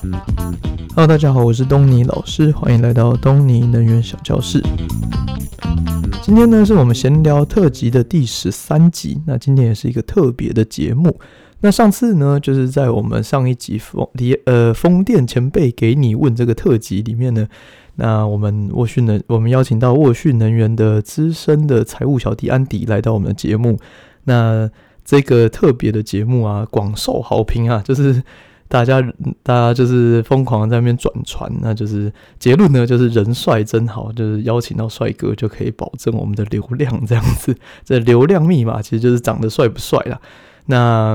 Hello，大家好，我是东尼老师，欢迎来到东尼能源小教室。今天呢，是我们闲聊特辑的第十三集，那今天也是一个特别的节目。那上次呢，就是在我们上一集风电呃风电前辈给你问这个特辑里面呢，那我们沃讯能我们邀请到沃讯能源的资深的财务小弟安迪来到我们的节目。那这个特别的节目啊，广受好评啊，就是大家大家就是疯狂在那边转传，那就是结论呢，就是人帅真好，就是邀请到帅哥就可以保证我们的流量这样子。这流量密码其实就是长得帅不帅啦。那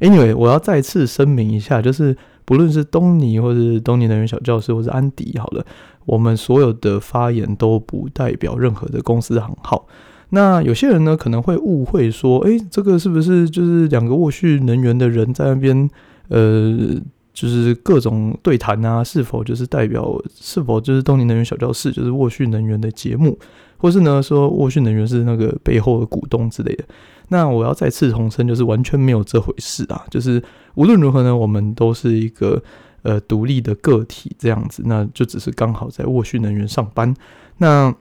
anyway，我要再次声明一下，就是不论是东尼或是东尼能源小教室，或是安迪，好了，我们所有的发言都不代表任何的公司行号。那有些人呢，可能会误会说，诶、这个是不是就是两个沃讯能源的人在那边，呃，就是各种对谈啊？是否就是代表？是否就是东宁能源小教室就是沃讯能源的节目？或是呢，说沃讯能源是那个背后的股东之类的？那我要再次重申，就是完全没有这回事啊！就是无论如何呢，我们都是一个呃独立的个体这样子，那就只是刚好在沃讯能源上班。那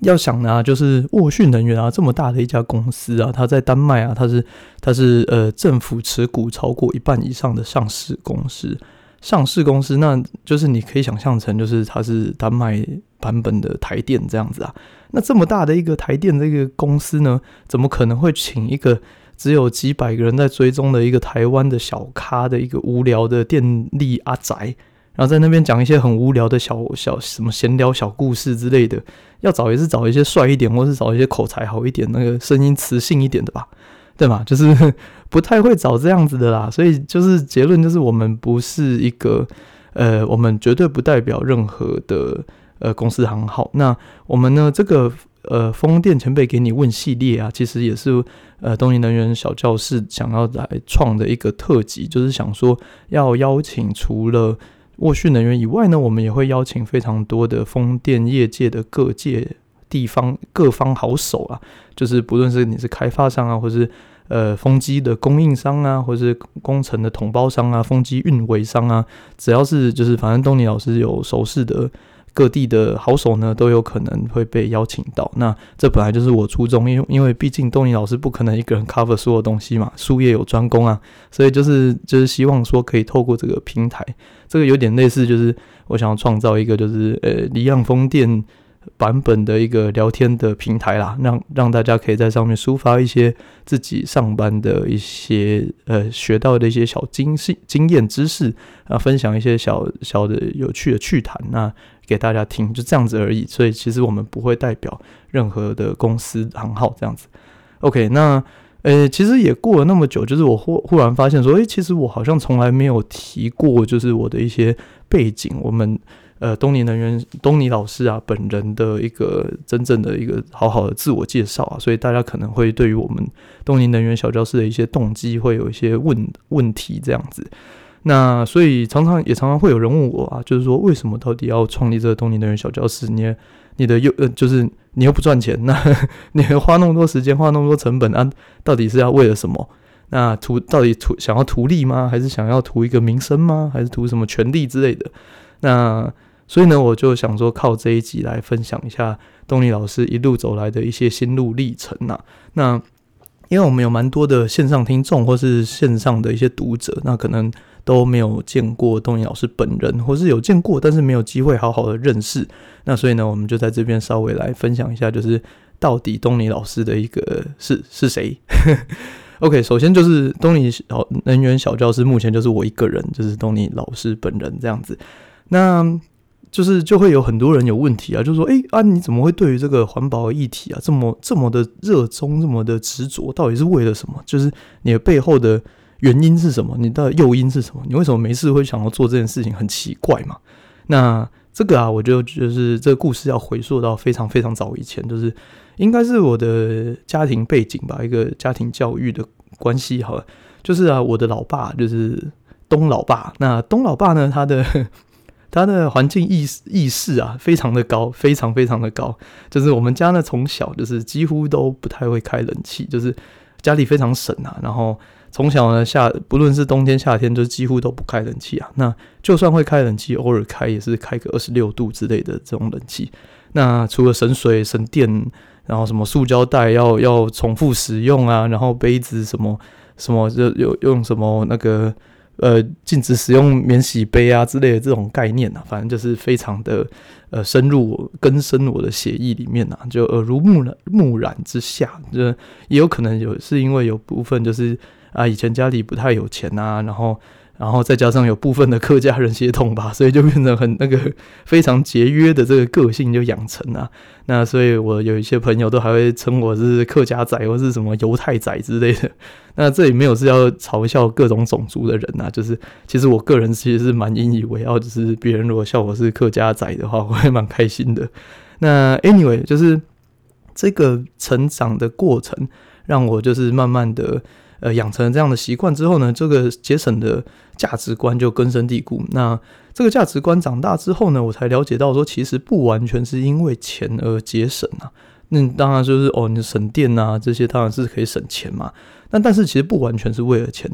要想呢，就是沃讯能源啊，这么大的一家公司啊，它在丹麦啊，它是它是呃政府持股超过一半以上的上市公司，上市公司，那就是你可以想象成就是它是丹麦版本的台电这样子啊。那这么大的一个台电这个公司呢，怎么可能会请一个只有几百个人在追踪的一个台湾的小咖的一个无聊的电力阿宅？然后在那边讲一些很无聊的小小什么闲聊小故事之类的，要找也是找一些帅一点，或是找一些口才好一点、那个声音磁性一点的吧，对吗？就是 不太会找这样子的啦。所以就是结论就是我们不是一个呃，我们绝对不代表任何的呃公司行号。那我们呢，这个呃风电前辈给你问系列啊，其实也是呃东尼能源小教室想要来创的一个特辑，就是想说要邀请除了沃讯能源以外呢，我们也会邀请非常多的风电业界的各界地方各方好手啊，就是不论是你是开发商啊，或是呃风机的供应商啊，或是工程的统包商啊，风机运维商啊，只要是就是反正东尼老师有熟识的。各地的好手呢，都有可能会被邀请到。那这本来就是我初衷，因为因为毕竟东尼老师不可能一个人 cover 所有东西嘛，术业有专攻啊，所以就是就是希望说可以透过这个平台，这个有点类似，就是我想要创造一个就是呃离岸风电。版本的一个聊天的平台啦，让让大家可以在上面抒发一些自己上班的一些呃学到的一些小经验经验知识啊，分享一些小小的有趣的趣谈，那给大家听，就这样子而已。所以其实我们不会代表任何的公司行号这样子。OK，那呃其实也过了那么久，就是我忽忽然发现说，诶、其实我好像从来没有提过，就是我的一些背景，我们。呃，东尼能源东尼老师啊，本人的一个真正的一个好好的自我介绍啊，所以大家可能会对于我们东尼能源小教室的一些动机会有一些问问题这样子。那所以常常也常常会有人问我啊，就是说为什么到底要创立这个东尼能源小教室？你你的又呃，就是你又不赚钱，那你还花那么多时间，花那么多成本啊，到底是要为了什么？那图到底图想要图利吗？还是想要图一个名声吗？还是图什么权利之类的？那所以呢，我就想说，靠这一集来分享一下东尼老师一路走来的一些心路历程呐。那因为我们有蛮多的线上听众，或是线上的一些读者，那可能都没有见过东尼老师本人，或是有见过，但是没有机会好好的认识。那所以呢，我们就在这边稍微来分享一下，就是到底东尼老师的一个是是谁？OK，首先就是东尼小能源小教师，目前就是我一个人，就是东尼老师本人这样子。那就是就会有很多人有问题啊，就说，诶、啊，你怎么会对于这个环保议题啊这么这么的热衷，这么的执着？到底是为了什么？就是你的背后的原因是什么？你的诱因是什么？你为什么没事会想要做这件事情？很奇怪嘛。那这个啊，我就就是这个故事要回溯到非常非常早以前，就是应该是我的家庭背景吧，一个家庭教育的关系。好了，就是啊，我的老爸就是东老爸。那东老爸呢，他的。他的环境意识意识啊，非常的高，非常非常的高。就是我们家呢，从小就是几乎都不太会开冷气，就是家里非常省啊。然后从小呢夏，不论是冬天夏天，就几乎都不开冷气啊。那就算会开冷气，偶尔开也是开个二十六度之类的这种冷气。那除了省水省电，然后什么塑胶袋要要重复使用啊，然后杯子什么什么就有用什么那个。呃，禁止使用免洗杯啊之类的这种概念啊，反正就是非常的呃深入根深我的血液里面啊，就耳濡目染目染之下，就也有可能有是因为有部分就是啊以前家里不太有钱啊，然后。然后再加上有部分的客家人血统吧，所以就变成很那个非常节约的这个个性就养成啊。那所以我有一些朋友都还会称我是客家仔或是什么犹太仔之类的。那这里没有是要嘲笑各种种族的人啊，就是其实我个人其实是蛮引以为傲，就是别人如果笑我是客家仔的话，我会蛮开心的。那 anyway，就是这个成长的过程让我就是慢慢的。呃，养成了这样的习惯之后呢，这个节省的价值观就根深蒂固。那这个价值观长大之后呢，我才了解到说，其实不完全是因为钱而节省啊。那当然就是哦，你省电啊，这些当然是可以省钱嘛。那但是其实不完全是为了钱，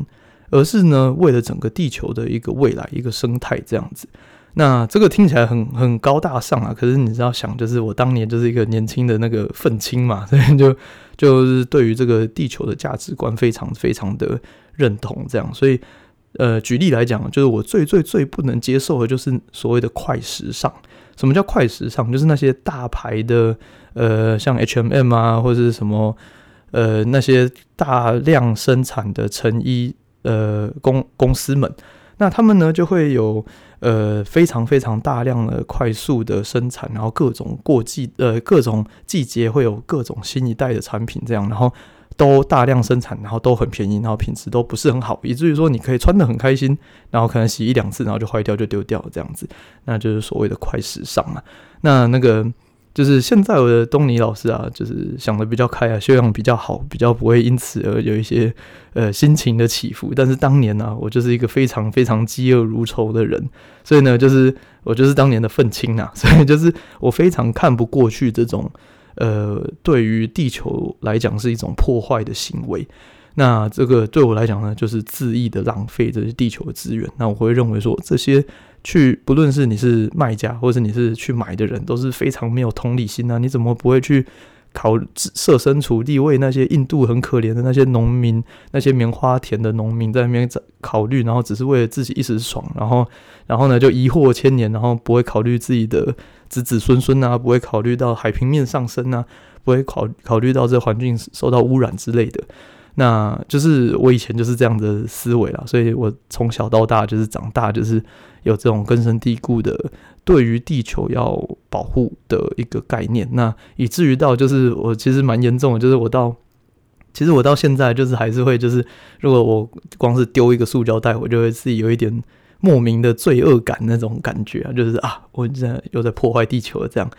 而是呢，为了整个地球的一个未来，一个生态这样子。那这个听起来很很高大上啊，可是你知道想，就是我当年就是一个年轻的那个愤青嘛，所以就就是对于这个地球的价值观非常非常的认同，这样，所以呃，举例来讲，就是我最最最不能接受的就是所谓的快时尚。什么叫快时尚？就是那些大牌的呃，像 HMM 啊，或者是什么呃那些大量生产的成衣呃公公司们。那他们呢，就会有呃非常非常大量的快速的生产，然后各种过季呃各种季节会有各种新一代的产品这样，然后都大量生产，然后都很便宜，然后品质都不是很好，以至于说你可以穿得很开心，然后可能洗一两次，然后就坏掉就丢掉这样子，那就是所谓的快时尚嘛。那那个。就是现在我的东尼老师啊，就是想的比较开啊，修养比较好，比较不会因此而有一些呃心情的起伏。但是当年呢、我就是一个非常非常嫉恶如仇的人，所以呢，就是我就是当年的愤青啊，所以就是我非常看不过去这种呃对于地球来讲是一种破坏的行为。那这个对我来讲呢，就是恣意的浪费这些地球的资源。那我会认为说这些。去，不论是你是卖家，或是你是去买的人，都是非常没有同理心啊！你怎么不会去考设身处地为那些印度很可怜的那些农民、那些棉花田的农民在那边考虑，然后只是为了自己一时爽，然后，然后呢就遗祸千年，然后不会考虑自己的子子孙孙啊，不会考虑到海平面上升啊，不会考考虑到这环境受到污染之类的。那就是我以前就是这样的思维啦，所以我从小到大就是长大就是有这种根深蒂固的对于地球要保护的一个概念。那以至于到就是我其实蛮严重的，就是我到其实我到现在就是还是会就是如果我光是丢一个塑胶袋，我就会自己有一点莫名的罪恶感那种感觉啊，就是啊，我现在又在破坏地球了这样。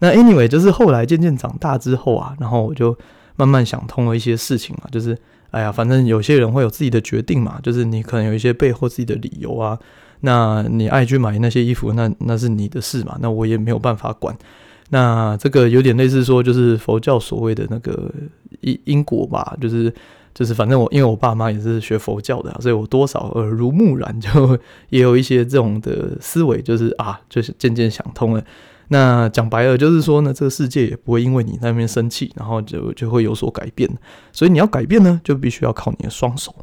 那 anyway，就是后来渐渐长大之后啊，然后我就。慢慢想通了一些事情嘛，就是哎呀，反正有些人会有自己的决定嘛，就是你可能有一些背后自己的理由啊，那你爱去买那些衣服，那那是你的事嘛，那我也没有办法管。那这个有点类似说，就是佛教所谓的那个因因果吧，就是就是反正我因为我爸妈也是学佛教的，所以我多少耳濡目染，就 也有一些这种的思维，就是啊，就是渐渐想通了。那讲白了就是说呢，这个世界也不会因为你那边生气，然后就就会有所改变。所以你要改变呢，就必须要靠你的双手。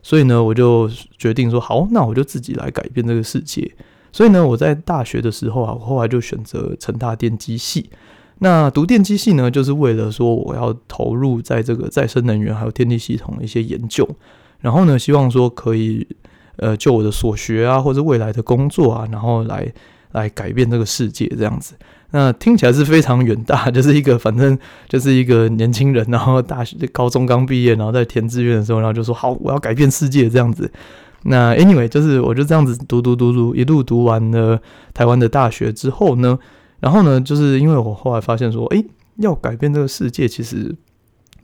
所以呢，我就决定说，好，那我就自己来改变这个世界。所以呢，我在大学的时候啊，我后来就选择成大电机系。那读电机系呢，就是为了说我要投入在这个再生能源还有电力系统的一些研究，然后呢，希望说可以呃，就我的所学啊，或者未来的工作啊，然后来。来改变这个世界，这样子，那听起来是非常远大，就是一个反正就是一个年轻人，然后大学、高中刚毕业，然后在填志愿的时候，然后就说好，我要改变世界这样子。那 anyway，就是我就这样子读读读读，一路读完了台湾的大学之后呢，然后呢，就是因为我后来发现说，诶，要改变这个世界，其实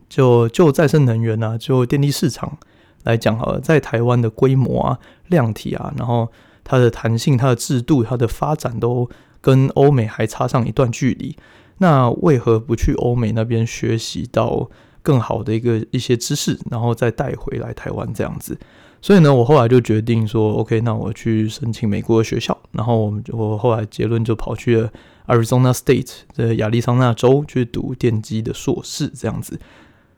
就就再生能源啊，就电力市场来讲好了，在台湾的规模啊、量体啊，然后。它的弹性、它的制度、它的发展都跟欧美还差上一段距离。那为何不去欧美那边学习到更好的一个一些知识，然后再带回来台湾这样子。所以呢，我后来就决定说，OK，那我去申请美国的学校。然后我们我后来结论就跑去了 Arizona State 的亚利桑那州去读电机的硕士这样子。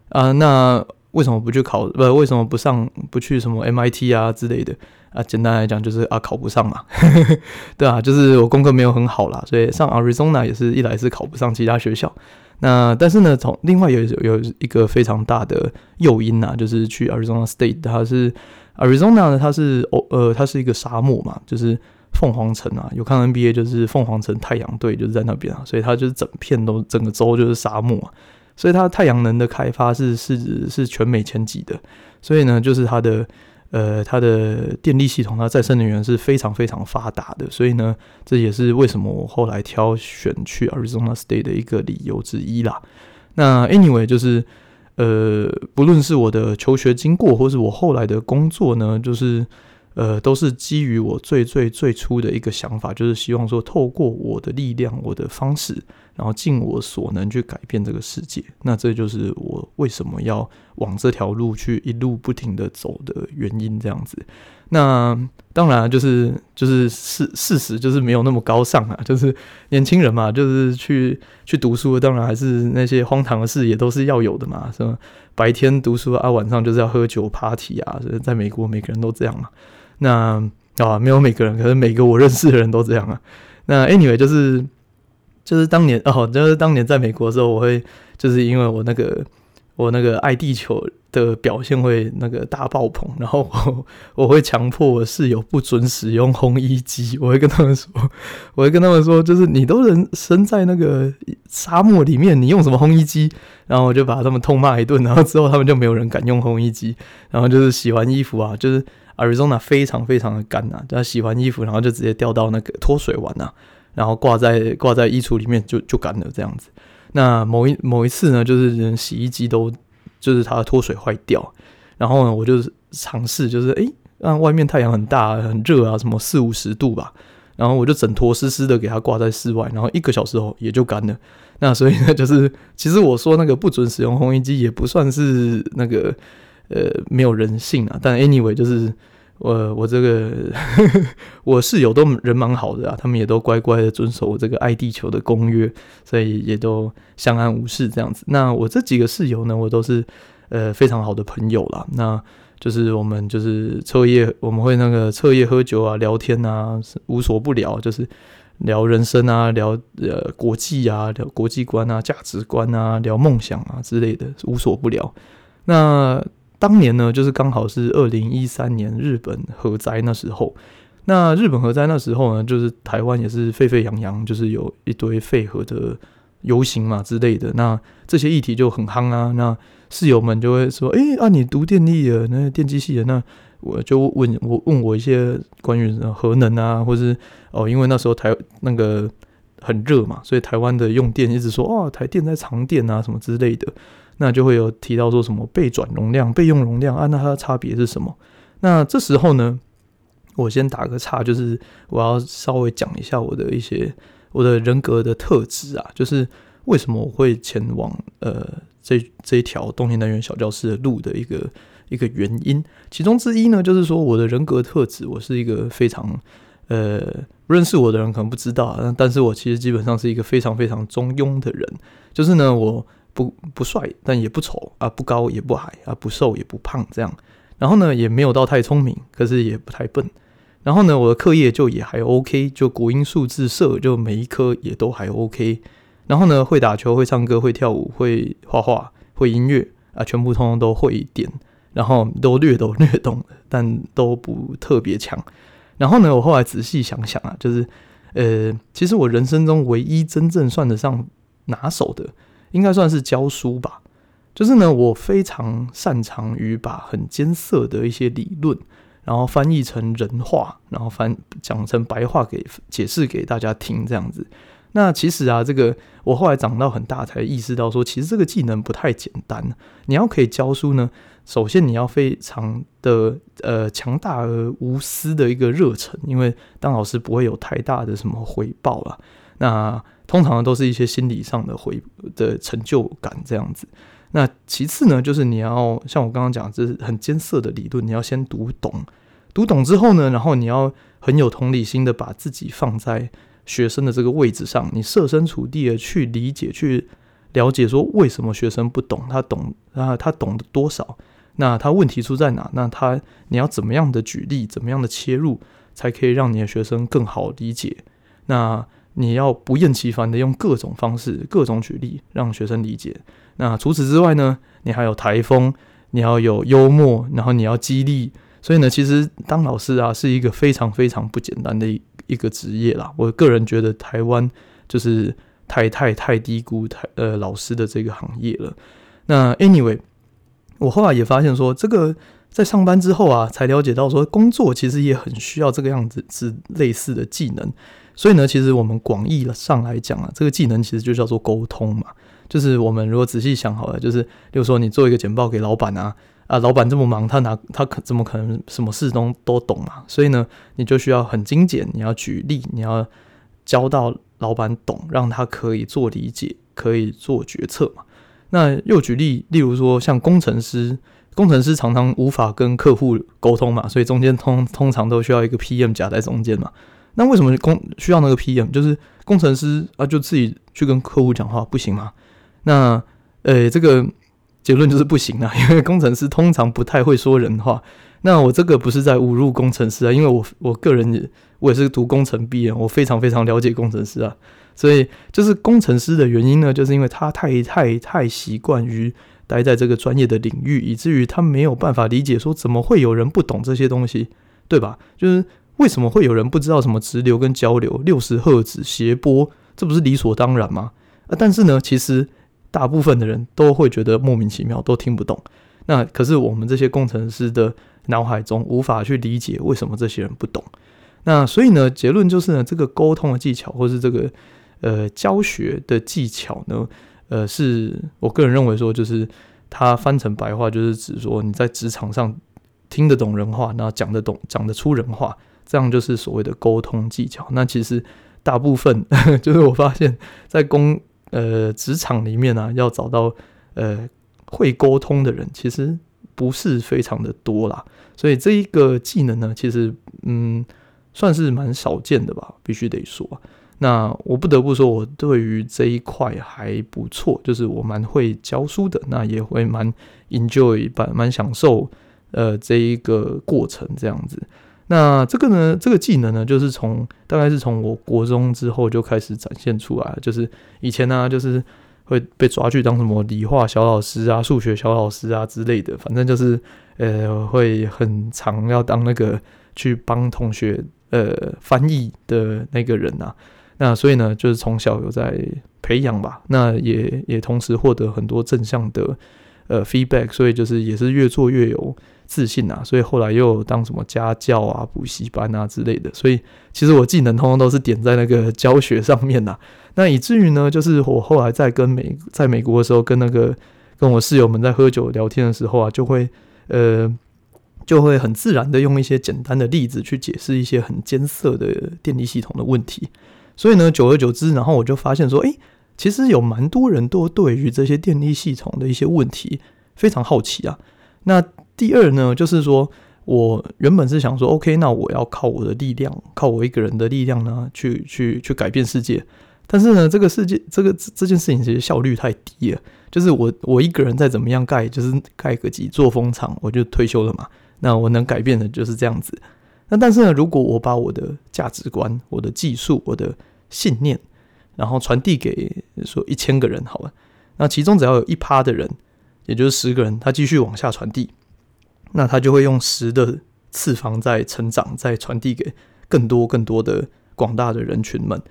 啊，那为什么不去考？不，为什么不上？不去什么 MIT 啊之类的？啊，简单来讲就是啊，考不上嘛。对啊，就是我功课没有很好啦，所以上 Arizona 也是一来是考不上其他学校。那但是呢，从另外有有一个非常大的诱因呐，就是去 Arizona State，它是 Arizona 呢，它是哦呃，它是一个沙漠嘛，就是凤凰城啊，有看 NBA 就是凤凰城太阳队就是在那边啊，所以它就是整片都整个州就是沙漠啊，所以它太阳能的开发是是是全美前几的，所以呢，就是它的。呃，它的电力系统，它再生能源是非常非常发达的，所以呢，这也是为什么我后来挑选去 Arizona State 的一个理由之一啦。那 anyway，就是呃，不论是我的求学经过，或是我后来的工作呢，就是呃，都是基于我最最最初的一个想法，就是希望说，透过我的力量，我的方式。然后尽我所能去改变这个世界，那这就是我为什么要往这条路去一路不停的走的原因。这样子，那当然就是就是事事实就是没有那么高尚啊，就是年轻人嘛，就是去去读书，当然还是那些荒唐的事也都是要有的嘛，是吧？白天读书啊，晚上就是要喝酒 party 啊，所以在美国每个人都这样嘛。那啊，没有每个人，可是每个我认识的人都这样啊。那 anyway 就是。就是当年哦，就是当年在美国的时候，我会就是因为我那个我那个爱地球的表现会那个大爆棚，然后我 我会强迫我室友不准使用烘衣机，我会跟他们说，我会跟他们说，就是你都人生在那个沙漠里面，你用什么烘衣机？然后我就把他们痛骂一顿，然后之后他们就没有人敢用烘衣机，然后就是洗完衣服啊，就是 Arizona 非常非常的干呐，就洗完衣服，然后就直接掉到那个脱水碗呐。然后挂在挂在衣橱里面就就干了这样子。那某一某一次呢，就是洗衣机都就是它脱水坏掉，然后呢，我就尝试就是诶，让外面太阳很大很热啊，什么四五十度吧，然后我就整坨湿湿的给它挂在室外，然后一个小时后也就干了。那所以呢，就是其实我说那个不准使用烘衣机也不算是那个呃没有人性啊，但 anyway 就是。我我这个我室友都人蛮好的啊，他们也都乖乖的遵守我这个爱地球的公约，所以也都相安无事这样子。那我这几个室友呢，我都是呃非常好的朋友啦。那就是我们就是彻夜，我们会那个彻夜喝酒啊，聊天啊，无所不聊，就是聊人生啊，聊呃国际啊，聊国际观啊，价值观啊，聊梦想啊之类的，无所不聊。那。当年呢，就是刚好是二零一三年日本核灾那时候。那日本核灾那时候呢，就是台湾也是沸沸扬扬，就是有一堆废核的游行嘛之类的。那这些议题就很夯啊。那室友们就会说：“哎、啊，你读电力的，那电机系的，那我就问我问我一些关于核能啊，或是哦，因为那时候台那个很热嘛，所以台湾的用电一直说哦，台电在藏电啊，什么之类的。”那就会有提到说什么备转容量、备用容量啊，那它的差别是什么？那这时候呢，我先打个岔，就是我要稍微讲一下我的一些我的人格的特质啊，就是为什么我会前往呃这这一条东尼能源小教室的路的一个一个原因。其中之一呢，就是说我的人格特质，我是一个非常呃认识我的人可能不知道啊，但是我其实基本上是一个非常非常中庸的人，就是呢我。不不帅，但也不丑啊，不高也不矮啊，不瘦也不胖，这样。然后呢，也没有到太聪明，可是也不太笨。然后呢，我的课业就也还 OK，就国英数自社，就每一科也都还 OK。然后呢，会打球，会唱歌，会跳舞，会画画，会音乐啊，全部通通都会一点。然后都略懂略懂，但都不特别强。然后呢，我后来仔细想想啊，就是呃，其实我人生中唯一真正算得上拿手的。应该算是教书吧，就是呢，我非常擅长于把很艰涩的一些理论，然后翻译成人话，然后翻讲成白话给解释给大家听这样子。那其实啊，这个我后来长到很大才意识到说，其实这个技能不太简单。你要可以教书呢，首先你要非常的呃强大而无私的一个热忱，因为当老师不会有太大的什么回报啊。那通常都是一些心理上的回的成就感这样子。那其次呢，就是你要像我刚刚讲，这是很艰涩的理论，你要先读懂，读懂之后呢，然后你要很有同理心的把自己放在学生的这个位置上，你设身处地的去理解、去了解，说为什么学生不懂，他懂啊，他懂得多少，那他问题出在哪？那他你要怎么样的举例，怎么样的切入，才可以让你的学生更好理解？那你要不厌其烦的用各种方式、各种举例，让学生理解。那除此之外呢，你还有台风，你要有幽默，然后你要激励。所以呢，其实当老师啊，是一个非常非常不简单的一一个职业啦。我个人觉得台湾就是太太太低估台呃老师的这个行业了。那 anyway，我后来也发现说，这个在上班之后啊，才了解到说，工作其实也很需要这个样子是类似的技能。所以呢，其实我们广义上来讲啊，这个技能其实就叫做沟通嘛。就是我们如果仔细想好了，就是，比如说你做一个简报给老板啊，啊，老板这么忙，他拿他可怎么可能什么事都都懂嘛？所以呢，你就需要很精简，你要举例，你要教到老板懂，让他可以做理解，可以做决策嘛。那又举例，例如说像工程师，工程师常常无法跟客户沟通嘛，所以中间通通常都需要一个 PM 夹在中间嘛。那为什么工需要那个 PM？就是工程师啊，就自己去跟客户讲话不行吗？那，呃、这个结论就是不行啊，因为工程师通常不太会说人话。那我这个不是在侮辱工程师啊，因为我我个人也我也是读工程毕业，我非常非常了解工程师啊。所以就是工程师的原因呢，就是因为他太太太习惯于待在这个专业的领域，以至于他没有办法理解说怎么会有人不懂这些东西，对吧？就是为什么会有人不知道什么直流跟交流、六十赫兹谐波，这不是理所当然吗？啊，但是呢，其实。大部分的人都会觉得莫名其妙，都听不懂。那可是我们这些工程师的脑海中无法去理解为什么这些人不懂。那所以呢，结论就是呢，这个沟通的技巧，或是这个呃教学的技巧呢，呃，是我个人认为说，就是它翻成白话，就是指说你在职场上听得懂人话，然后讲得懂、讲得出人话，这样就是所谓的沟通技巧。那其实大部分 就是我发现，在公呃，职场里面呢、啊，要找到呃会沟通的人，其实不是非常的多啦。所以这一个技能呢，其实嗯，算是蛮少见的吧，必须得说。那我不得不说，我对于这一块还不错，就是我蛮会教书的，那也会蛮 enjoy，蛮蛮享受呃这一个过程这样子。那这个呢，这个技能呢，就是从大概是从我国中之后就开始展现出来。就是以前呢、就是会被抓去当什么理化小老师啊、数学小老师啊之类的，反正就是呃，会很常要当那个去帮同学呃翻译的那个人啊。那所以呢，就是从小有在培养吧。那也也同时获得很多正向的呃 feedback，所以就是也是越做越有。自信啊，所以后来又当什么家教啊、补习班啊之类的，所以其实我技能通通都是点在那个教学上面呐。那以至于呢，就是我后来在跟美在美国的时候，跟那个跟我室友们在喝酒聊天的时候啊，就会呃就会很自然的用一些简单的例子去解释一些很艰涩的电力系统的问题。所以呢，久而久之，然后我就发现说，诶，其实有蛮多人都对于这些电力系统的一些问题非常好奇啊。那第二呢，就是说我原本是想说，OK，那我要靠我的力量，靠我一个人的力量呢，去去去改变世界。但是呢，这个世界，这个这件事情其实效率太低了。就是我我一个人再怎么样盖，就是盖个几座风场，我就退休了嘛。那我能改变的就是这样子。那但是呢，如果我把我的价值观、我的技术、我的信念，然后传递给说一千个人，好了，那其中只要有一趴的人，也就是十个人，他继续往下传递。那他就会用十的次方在成长，再传递给更多更多的广大的人群们。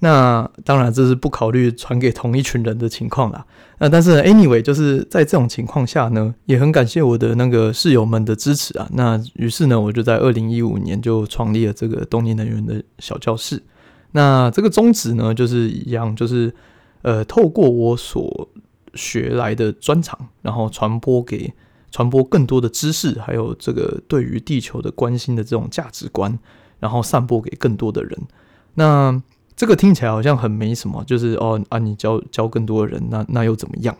那当然这是不考虑传给同一群人的情况啦。那但是 anyway，就是在这种情况下呢，也很感谢我的那个室友们的支持啊。那于是呢，我就在二零一五年就创立了这个东尼能源的小教室。那这个宗旨呢，就是一样，就是呃，透过我所学来的专长，然后传播给。传播更多的知识，还有这个对于地球的关心的这种价值观，然后散播给更多的人。那这个听起来好像很没什么，就是哦啊，你教教更多的人，那那又怎么样？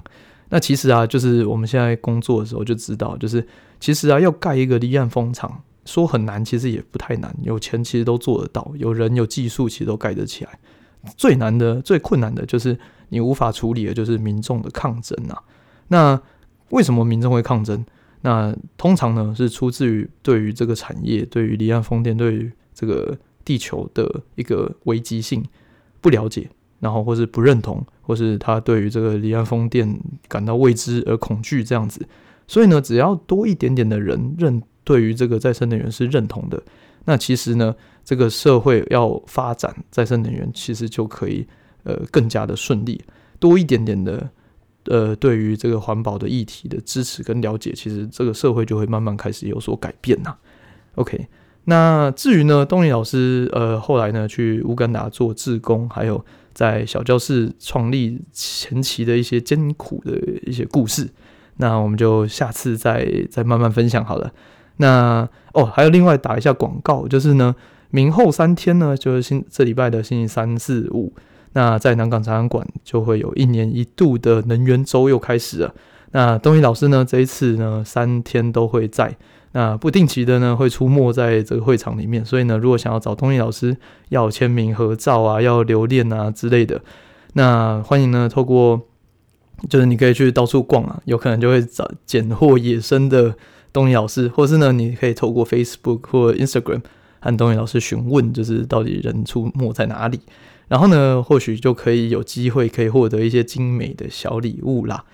那其实啊，就是我们现在工作的时候就知道，就是其实啊，要盖一个离岸风场，说很难，其实也不太难，有钱其实都做得到，有人有技术其实都盖得起来。最难的、最困难的就是你无法处理的，就是民众的抗争啊。那为什么民众会抗争？那通常呢，是出自于对于这个产业、对于离岸风电、对于这个地球的一个危机性不了解，然后或是不认同，或是他对于这个离岸风电感到未知而恐惧这样子。所以呢，只要多一点点的人认对于这个再生能源是认同的，那其实呢，这个社会要发展再生能源，其实就可以呃更加的顺利，多一点点的。呃，对于这个环保的议题的支持跟了解，其实这个社会就会慢慢开始有所改变呐。OK，那至于呢，东尼老师呃后来呢去乌干达做志工，还有在小教室创立前期的一些艰苦的一些故事，那我们就下次再再慢慢分享好了。那哦，还有另外打一下广告，就是呢，明后三天呢，就是星这礼拜的星期三四五。那在南港展览馆就会有一年一度的能源周又开始了。那东尼老师呢，这一次呢三天都会在，那不定期的呢会出没在这个会场里面。所以呢，如果想要找东尼老师要签名合照啊，要留念啊之类的，那欢迎呢透过，就是你可以去到处逛啊，有可能就会找捡获野生的东尼老师，或是呢你可以透过 Facebook 或 Instagram 和东尼老师询问，就是到底人出没在哪里。然后呢，或许就可以有机会可以获得一些精美的小礼物啦。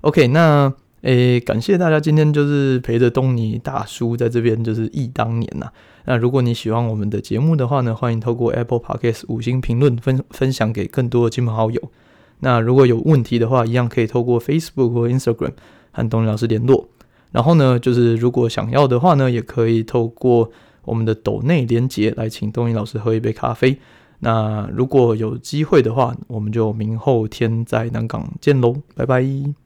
OK，那诶，感谢大家今天就是陪着东尼大叔在这边就是忆当年呐。那如果你喜欢我们的节目的话呢，欢迎透过 Apple Podcast 五星评论分分享给更多的亲朋好友。那如果有问题的话，一样可以透过 Facebook 或 Instagram 和东尼老师联络。然后呢，就是如果想要的话呢，也可以透过我们的抖内连结来请东尼老师喝一杯咖啡。那如果有机会的话，我们就明后天在南港见喽，拜拜。